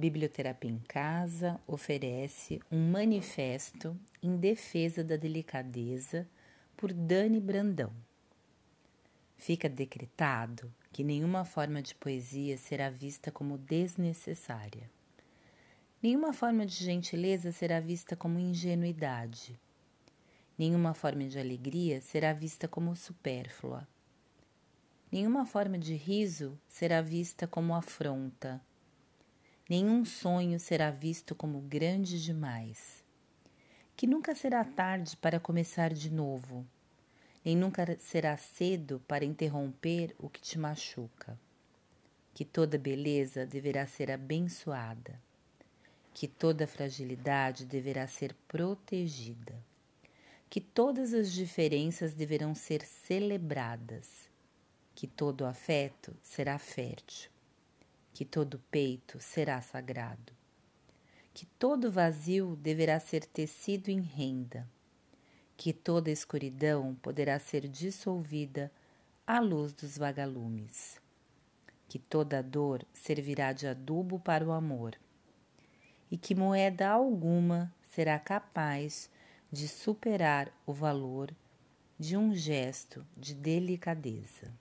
Biblioterapia em Casa oferece um manifesto em defesa da delicadeza por Dani Brandão. Fica decretado que nenhuma forma de poesia será vista como desnecessária. Nenhuma forma de gentileza será vista como ingenuidade. Nenhuma forma de alegria será vista como supérflua. Nenhuma forma de riso será vista como afronta nenhum sonho será visto como grande demais. Que nunca será tarde para começar de novo, nem nunca será cedo para interromper o que te machuca. Que toda beleza deverá ser abençoada, que toda fragilidade deverá ser protegida, que todas as diferenças deverão ser celebradas, que todo afeto será fértil que todo peito será sagrado, que todo vazio deverá ser tecido em renda, que toda escuridão poderá ser dissolvida à luz dos vagalumes, que toda dor servirá de adubo para o amor, e que moeda alguma será capaz de superar o valor de um gesto de delicadeza.